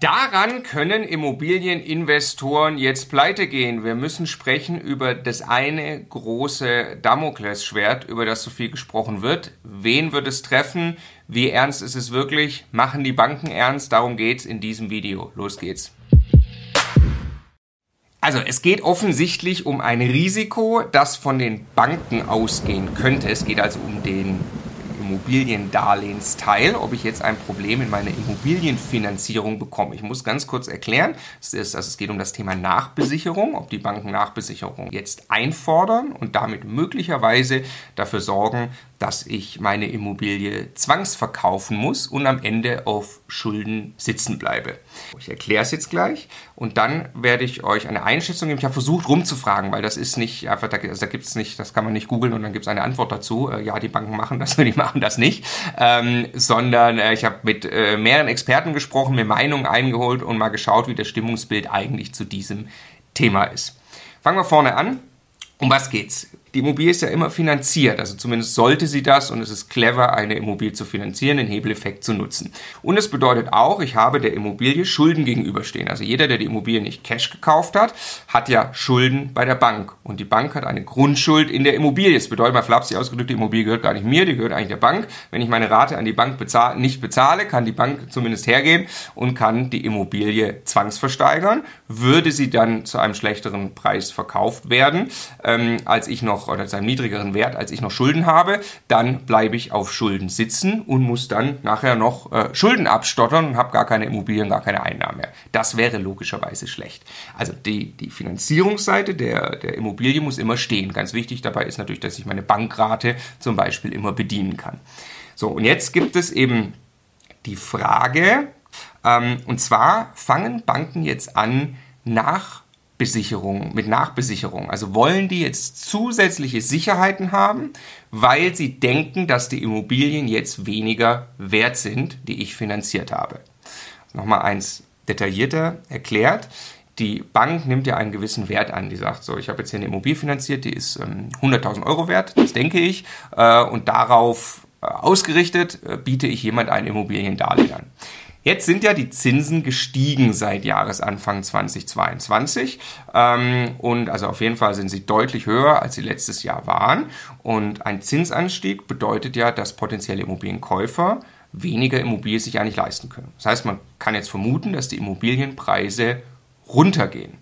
Daran können Immobilieninvestoren jetzt pleite gehen. Wir müssen sprechen über das eine große Damoklesschwert, über das so viel gesprochen wird. Wen wird es treffen? Wie ernst ist es wirklich? Machen die Banken ernst? Darum geht's in diesem Video. Los geht's. Also es geht offensichtlich um ein Risiko, das von den Banken ausgehen könnte. Es geht also um den Immobiliendarlehensteil, ob ich jetzt ein Problem in meiner Immobilienfinanzierung bekomme. Ich muss ganz kurz erklären, es, ist, also es geht um das Thema Nachbesicherung, ob die Banken Nachbesicherung jetzt einfordern und damit möglicherweise dafür sorgen, dass ich meine Immobilie zwangsverkaufen muss und am Ende auf Schulden sitzen bleibe. Ich erkläre es jetzt gleich und dann werde ich euch eine Einschätzung geben. Ich habe versucht rumzufragen, weil das ist nicht einfach, da, also da gibt es nicht, das kann man nicht googeln und dann gibt es eine Antwort dazu. Äh, ja, die Banken machen das, die machen das nicht, ähm, sondern äh, ich habe mit äh, mehreren Experten gesprochen, mir Meinungen eingeholt und mal geschaut, wie das Stimmungsbild eigentlich zu diesem Thema ist. Fangen wir vorne an. Um was geht's? Die Immobilie ist ja immer finanziert, also zumindest sollte sie das und es ist clever, eine Immobilie zu finanzieren, den Hebeleffekt zu nutzen. Und es bedeutet auch, ich habe der Immobilie Schulden gegenüberstehen. Also jeder, der die Immobilie nicht Cash gekauft hat, hat ja Schulden bei der Bank. Und die Bank hat eine Grundschuld in der Immobilie. Das bedeutet mal flapsig ausgedrückt, die Immobilie gehört gar nicht mir, die gehört eigentlich der Bank. Wenn ich meine Rate an die Bank bezahl nicht bezahle, kann die Bank zumindest hergehen und kann die Immobilie zwangsversteigern. Würde sie dann zu einem schlechteren Preis verkauft werden, ähm, als ich noch oder zu einem niedrigeren Wert, als ich noch Schulden habe, dann bleibe ich auf Schulden sitzen und muss dann nachher noch äh, Schulden abstottern und habe gar keine Immobilien, gar keine Einnahmen mehr. Das wäre logischerweise schlecht. Also die, die Finanzierungsseite der, der Immobilie muss immer stehen. Ganz wichtig dabei ist natürlich, dass ich meine Bankrate zum Beispiel immer bedienen kann. So, und jetzt gibt es eben die Frage, ähm, und zwar fangen Banken jetzt an, nach Besicherung, mit Nachbesicherung. Also wollen die jetzt zusätzliche Sicherheiten haben, weil sie denken, dass die Immobilien jetzt weniger wert sind, die ich finanziert habe. Nochmal eins detaillierter erklärt. Die Bank nimmt ja einen gewissen Wert an. Die sagt so, ich habe jetzt hier eine Immobilie finanziert, die ist ähm, 100.000 Euro wert, das denke ich, äh, und darauf äh, ausgerichtet äh, biete ich jemand ein Immobiliendarlehen an. Jetzt sind ja die Zinsen gestiegen seit Jahresanfang 2022 ähm, und also auf jeden Fall sind sie deutlich höher, als sie letztes Jahr waren. Und ein Zinsanstieg bedeutet ja, dass potenzielle Immobilienkäufer weniger Immobilien sich eigentlich leisten können. Das heißt, man kann jetzt vermuten, dass die Immobilienpreise runtergehen.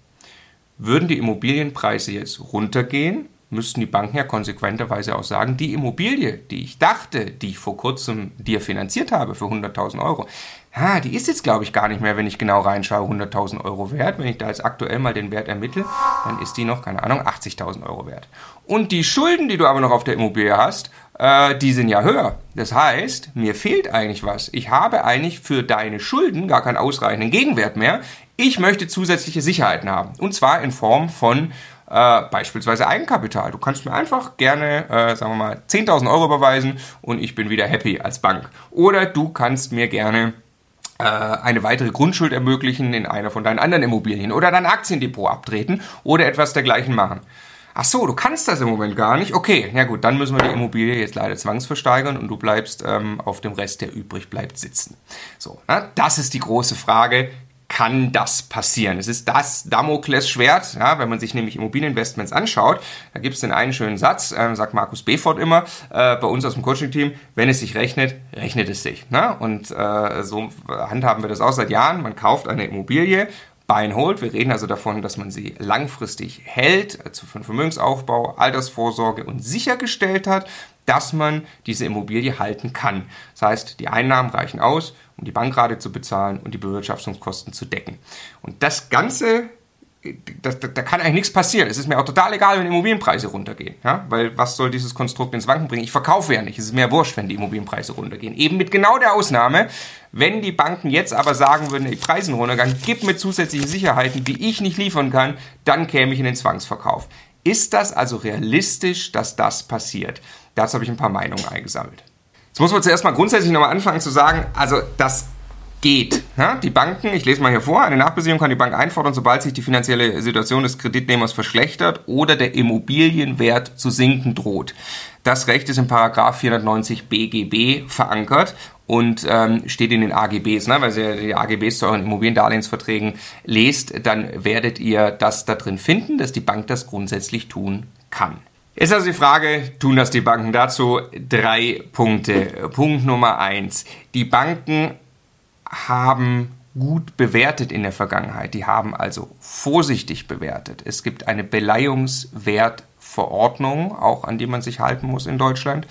Würden die Immobilienpreise jetzt runtergehen, müssten die Banken ja konsequenterweise auch sagen, die Immobilie, die ich dachte, die ich vor kurzem dir finanziert habe für 100.000 Euro, ah, die ist jetzt, glaube ich, gar nicht mehr, wenn ich genau reinschaue, 100.000 Euro wert. Wenn ich da jetzt aktuell mal den Wert ermittle, dann ist die noch, keine Ahnung, 80.000 Euro wert. Und die Schulden, die du aber noch auf der Immobilie hast, äh, die sind ja höher. Das heißt, mir fehlt eigentlich was. Ich habe eigentlich für deine Schulden gar keinen ausreichenden Gegenwert mehr. Ich möchte zusätzliche Sicherheiten haben. Und zwar in Form von äh, beispielsweise Eigenkapital. Du kannst mir einfach gerne, äh, sagen wir mal, 10.000 Euro überweisen und ich bin wieder happy als Bank. Oder du kannst mir gerne äh, eine weitere Grundschuld ermöglichen in einer von deinen anderen Immobilien oder dein Aktiendepot abtreten oder etwas dergleichen machen. Ach so, du kannst das im Moment gar nicht. Okay, ja gut, dann müssen wir die Immobilie jetzt leider zwangsversteigern und du bleibst ähm, auf dem Rest, der übrig bleibt, sitzen. So, na, das ist die große Frage kann das passieren. Es ist das Damoklesschwert, ja, wenn man sich nämlich Immobilieninvestments anschaut, da gibt es den einen schönen Satz, äh, sagt Markus Befort immer, äh, bei uns aus dem Coaching-Team, wenn es sich rechnet, rechnet es sich. Ne? Und äh, so handhaben wir das auch seit Jahren. Man kauft eine Immobilie, Buy and. Wir reden also davon, dass man sie langfristig hält, also für Vermögensaufbau, Altersvorsorge und sichergestellt hat, dass man diese Immobilie halten kann. Das heißt, die Einnahmen reichen aus, um die Bankrate zu bezahlen und die Bewirtschaftungskosten zu decken. Und das Ganze, das, da, da kann eigentlich nichts passieren. Es ist mir auch total egal, wenn Immobilienpreise runtergehen. Ja? Weil was soll dieses Konstrukt ins Wanken bringen? Ich verkaufe ja nicht. Es ist mir wurscht, wenn die Immobilienpreise runtergehen. Eben mit genau der Ausnahme, wenn die Banken jetzt aber sagen würden, die Preise runtergehen, gib mir zusätzliche Sicherheiten, die ich nicht liefern kann, dann käme ich in den Zwangsverkauf. Ist das also realistisch, dass das passiert? Dazu habe ich ein paar Meinungen eingesammelt. Jetzt muss man zuerst mal grundsätzlich nochmal anfangen zu sagen, also das geht. Ja, die Banken, ich lese mal hier vor, eine Nachbesicherung kann die Bank einfordern, sobald sich die finanzielle Situation des Kreditnehmers verschlechtert oder der Immobilienwert zu sinken droht. Das Recht ist in Paragraph 490 BGB verankert und ähm, steht in den AGBs, ne? weil ihr die AGBs zu euren Immobiliendarlehensverträgen lest, dann werdet ihr das da drin finden, dass die Bank das grundsätzlich tun kann. Jetzt also die Frage, tun das die Banken dazu? Drei Punkte. Punkt Nummer eins. Die Banken haben gut bewertet in der Vergangenheit. Die haben also vorsichtig bewertet. Es gibt eine Beleihungswertverordnung, auch an die man sich halten muss in Deutschland.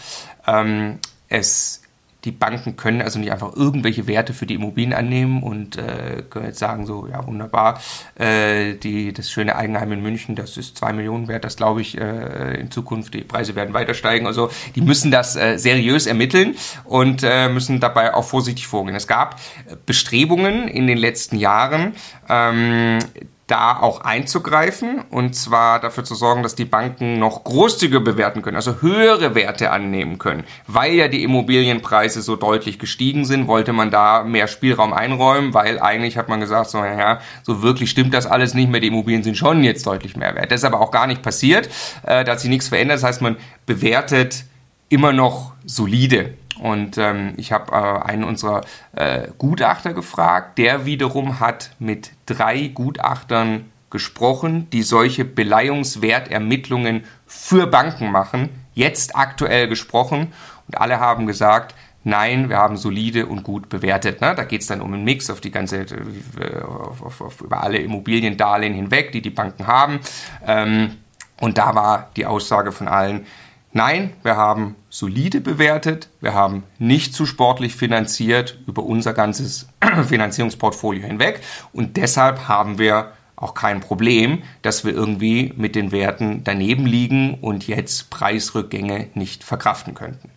Ähm, es die Banken können also nicht einfach irgendwelche Werte für die Immobilien annehmen und äh, können jetzt sagen, so, ja, wunderbar, äh, die, das schöne Eigenheim in München, das ist zwei Millionen wert, das glaube ich äh, in Zukunft, die Preise werden weiter steigen. Also die müssen das äh, seriös ermitteln und äh, müssen dabei auch vorsichtig vorgehen. Es gab Bestrebungen in den letzten Jahren, ähm, da auch einzugreifen und zwar dafür zu sorgen, dass die Banken noch großzügiger bewerten können, also höhere Werte annehmen können. Weil ja die Immobilienpreise so deutlich gestiegen sind, wollte man da mehr Spielraum einräumen, weil eigentlich hat man gesagt, so, ja, so wirklich stimmt das alles nicht mehr, die Immobilien sind schon jetzt deutlich mehr wert. Das ist aber auch gar nicht passiert, äh, da hat sich nichts verändert, das heißt, man bewertet immer noch solide. Und ähm, ich habe äh, einen unserer äh, Gutachter gefragt, der wiederum hat mit drei Gutachtern gesprochen, die solche Beleihungswertermittlungen für Banken machen, jetzt aktuell gesprochen. Und alle haben gesagt, nein, wir haben solide und gut bewertet. Ne? Da geht es dann um einen Mix auf die ganze, äh, auf, auf, auf, über alle Immobiliendarlehen hinweg, die die Banken haben. Ähm, und da war die Aussage von allen, Nein, wir haben solide bewertet, wir haben nicht zu sportlich finanziert über unser ganzes Finanzierungsportfolio hinweg und deshalb haben wir auch kein Problem, dass wir irgendwie mit den Werten daneben liegen und jetzt Preisrückgänge nicht verkraften könnten.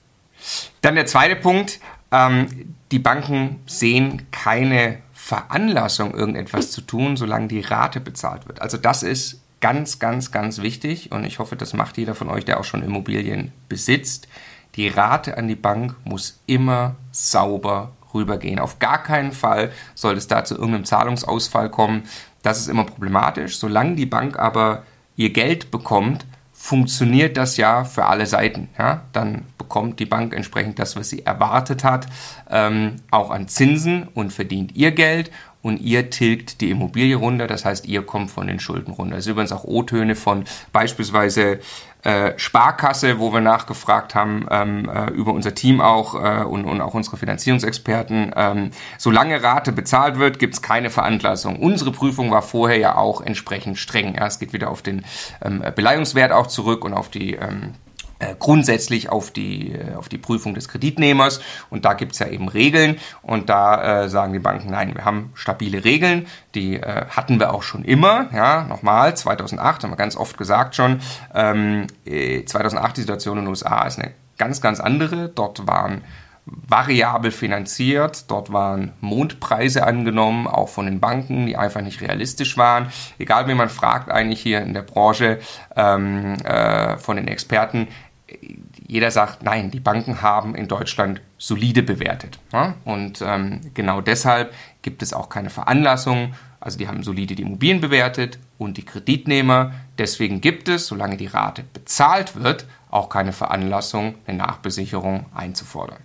Dann der zweite Punkt, ähm, die Banken sehen keine Veranlassung, irgendetwas zu tun, solange die Rate bezahlt wird. Also das ist ganz, ganz, ganz wichtig und ich hoffe, das macht jeder von euch, der auch schon Immobilien besitzt. Die Rate an die Bank muss immer sauber rübergehen. Auf gar keinen Fall soll es da zu irgendeinem Zahlungsausfall kommen. Das ist immer problematisch. Solange die Bank aber ihr Geld bekommt, funktioniert das ja für alle Seiten. Ja? Dann bekommt die Bank entsprechend das, was sie erwartet hat, ähm, auch an Zinsen und verdient ihr Geld und ihr tilgt die Immobilie runter, das heißt, ihr kommt von den Schulden runter. Das sind übrigens auch O-Töne von beispielsweise äh, Sparkasse, wo wir nachgefragt haben ähm, äh, über unser Team auch äh, und, und auch unsere Finanzierungsexperten. Ähm, solange Rate bezahlt wird, gibt es keine Veranlassung. Unsere Prüfung war vorher ja auch entsprechend streng. Ja, es geht wieder auf den ähm, Beleihungswert auch zurück und auf die ähm, äh, grundsätzlich auf die, äh, auf die Prüfung des Kreditnehmers. Und da gibt es ja eben Regeln. Und da äh, sagen die Banken, nein, wir haben stabile Regeln, die äh, hatten wir auch schon immer, ja, nochmal, 2008 haben wir ganz oft gesagt schon, ähm, 2008 äh, die Situation in den USA ist eine ganz, ganz andere, dort waren variabel finanziert. Dort waren Mondpreise angenommen, auch von den Banken, die einfach nicht realistisch waren. Egal, wie man fragt, eigentlich hier in der Branche ähm, äh, von den Experten, jeder sagt, nein, die Banken haben in Deutschland solide bewertet. Ja? Und ähm, genau deshalb gibt es auch keine Veranlassung. Also die haben solide die Immobilien bewertet und die Kreditnehmer. Deswegen gibt es, solange die Rate bezahlt wird, auch keine Veranlassung, eine Nachbesicherung einzufordern.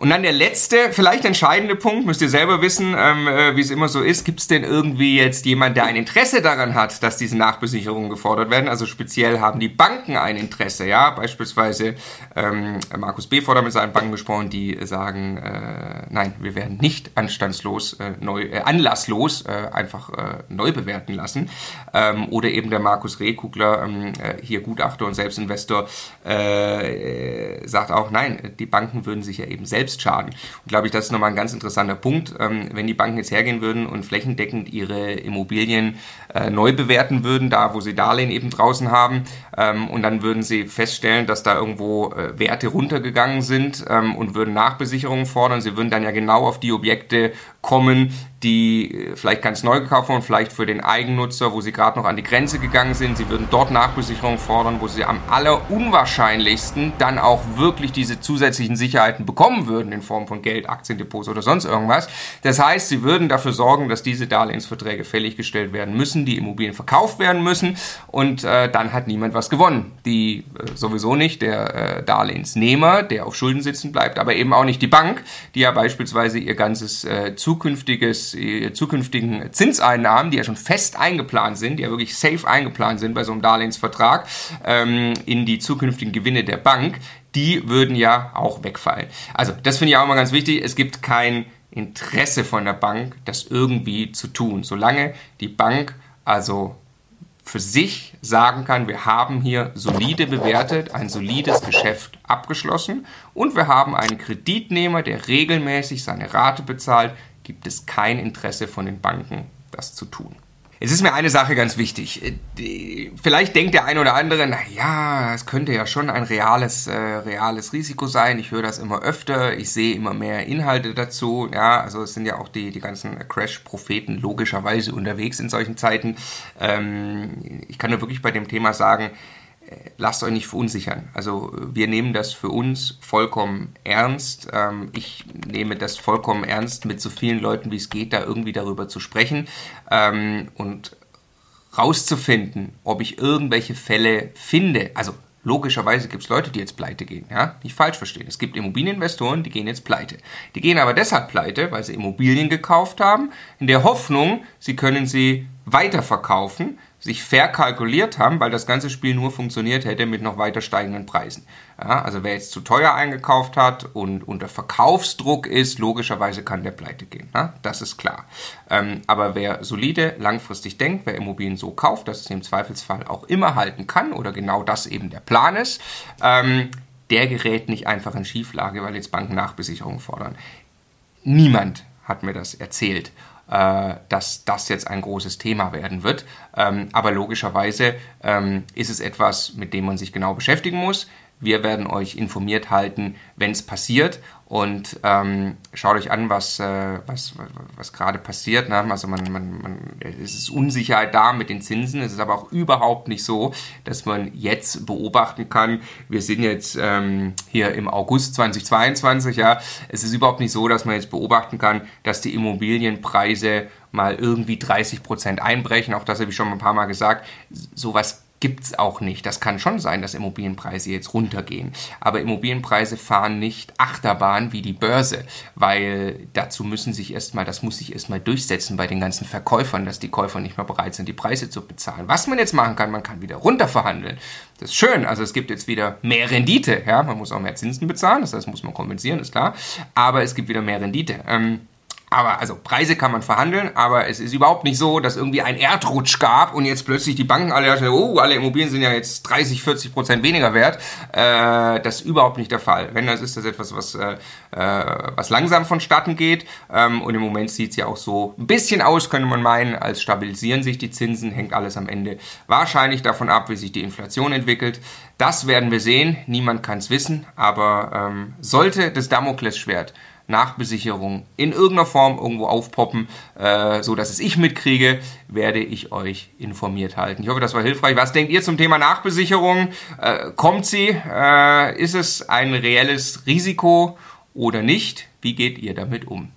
Und dann der letzte, vielleicht entscheidende Punkt, müsst ihr selber wissen, ähm, äh, wie es immer so ist. Gibt es denn irgendwie jetzt jemand, der ein Interesse daran hat, dass diese Nachbesicherungen gefordert werden? Also speziell haben die Banken ein Interesse, ja. Beispielsweise ähm, Markus B. fordert mit seinen Banken gesprochen, die sagen, äh, nein, wir werden nicht anstandslos, äh, neu, äh, anlasslos äh, einfach äh, neu bewerten lassen. Ähm, oder eben der Markus Rehkugler, ähm, äh, hier Gutachter und Selbstinvestor, äh, sagt auch, nein, die Banken würden sich ja eben selbst selbst schaden. Und glaube ich, das ist nochmal ein ganz interessanter Punkt. Ähm, wenn die Banken jetzt hergehen würden und flächendeckend ihre Immobilien äh, neu bewerten würden, da wo sie Darlehen eben draußen haben, ähm, und dann würden sie feststellen, dass da irgendwo äh, Werte runtergegangen sind ähm, und würden Nachbesicherungen fordern. Sie würden dann ja genau auf die Objekte kommen, die äh, vielleicht ganz neu gekauft wurden, vielleicht für den Eigennutzer, wo sie gerade noch an die Grenze gegangen sind. Sie würden dort Nachbesicherung fordern, wo sie am allerunwahrscheinlichsten dann auch wirklich diese zusätzlichen Sicherheiten bekommen würden in Form von Geld, Aktiendepots oder sonst irgendwas. Das heißt, sie würden dafür sorgen, dass diese Darlehensverträge fälliggestellt werden müssen, die Immobilien verkauft werden müssen und äh, dann hat niemand was gewonnen. Die äh, sowieso nicht der äh, Darlehensnehmer, der auf Schulden sitzen bleibt, aber eben auch nicht die Bank, die ja beispielsweise ihr ganzes äh, zukünftiges äh, zukünftigen Zinseinnahmen, die ja schon fest eingeplant sind, die ja wirklich safe eingeplant sind bei so einem Darlehensvertrag, ähm, in die zukünftigen Gewinne der Bank, die würden ja auch wegfallen. Also das finde ich auch immer ganz wichtig. Es gibt kein Interesse von der Bank, das irgendwie zu tun, solange die Bank also für sich sagen kann, wir haben hier solide bewertet, ein solides Geschäft abgeschlossen und wir haben einen Kreditnehmer, der regelmäßig seine Rate bezahlt, gibt es kein Interesse von den Banken, das zu tun. Es ist mir eine Sache ganz wichtig. Äh, vielleicht denkt der eine oder andere, na ja, es könnte ja schon ein reales, äh, reales Risiko sein. Ich höre das immer öfter. Ich sehe immer mehr Inhalte dazu. Ja, also es sind ja auch die, die ganzen Crash-Propheten logischerweise unterwegs in solchen Zeiten. Ähm, ich kann nur wirklich bei dem Thema sagen, lasst euch nicht verunsichern. Also wir nehmen das für uns vollkommen ernst. Ähm, ich nehme das vollkommen ernst, mit so vielen Leuten wie es geht, da irgendwie darüber zu sprechen ähm, und rauszufinden, ob ich irgendwelche Fälle finde. Also logischerweise gibt es Leute, die jetzt pleite gehen. Ja? Nicht falsch verstehen. Es gibt Immobilieninvestoren, die gehen jetzt pleite. Die gehen aber deshalb pleite, weil sie Immobilien gekauft haben, in der Hoffnung, sie können sie weiterverkaufen sich verkalkuliert haben, weil das ganze Spiel nur funktioniert hätte mit noch weiter steigenden Preisen. Ja, also wer jetzt zu teuer eingekauft hat und unter Verkaufsdruck ist, logischerweise kann der pleite gehen. Ja, das ist klar. Ähm, aber wer solide, langfristig denkt, wer Immobilien so kauft, dass es im Zweifelsfall auch immer halten kann oder genau das eben der Plan ist, ähm, der gerät nicht einfach in Schieflage, weil jetzt Banken Nachbesicherung fordern. Niemand hat mir das erzählt äh, dass das jetzt ein großes Thema werden wird. Ähm, aber logischerweise ähm, ist es etwas, mit dem man sich genau beschäftigen muss. Wir werden euch informiert halten, wenn es passiert. Und ähm, schaut euch an, was, äh, was, was gerade passiert. Ne? Also man, man, man, es ist Unsicherheit da mit den Zinsen. Es ist aber auch überhaupt nicht so, dass man jetzt beobachten kann, wir sind jetzt ähm, hier im August 2022, ja. Es ist überhaupt nicht so, dass man jetzt beobachten kann, dass die Immobilienpreise mal irgendwie 30 Prozent einbrechen. Auch das habe ich schon ein paar Mal gesagt. Sowas gibt es auch nicht. Das kann schon sein, dass Immobilienpreise jetzt runtergehen. Aber Immobilienpreise fahren nicht Achterbahn wie die Börse, weil dazu müssen sich erstmal, das muss sich erstmal durchsetzen bei den ganzen Verkäufern, dass die Käufer nicht mehr bereit sind, die Preise zu bezahlen. Was man jetzt machen kann, man kann wieder runterverhandeln. Das ist schön. Also es gibt jetzt wieder mehr Rendite. Ja, man muss auch mehr Zinsen bezahlen, das heißt, muss man kompensieren, ist klar. Aber es gibt wieder mehr Rendite. Ähm, aber also Preise kann man verhandeln, aber es ist überhaupt nicht so, dass irgendwie ein Erdrutsch gab und jetzt plötzlich die Banken alle dachten, oh, alle Immobilien sind ja jetzt 30, 40 Prozent weniger wert. Äh, das ist überhaupt nicht der Fall. Wenn das ist das etwas, was, äh, äh, was langsam vonstatten geht. Ähm, und im Moment sieht es ja auch so ein bisschen aus, könnte man meinen, als stabilisieren sich die Zinsen, hängt alles am Ende wahrscheinlich davon ab, wie sich die Inflation entwickelt. Das werden wir sehen. Niemand kann es wissen, aber ähm, sollte das Damoklesschwert Nachbesicherung in irgendeiner Form irgendwo aufpoppen, äh, so dass es ich mitkriege, werde ich euch informiert halten. Ich hoffe, das war hilfreich. Was denkt ihr zum Thema Nachbesicherung? Äh, kommt sie? Äh, ist es ein reelles Risiko oder nicht? Wie geht ihr damit um?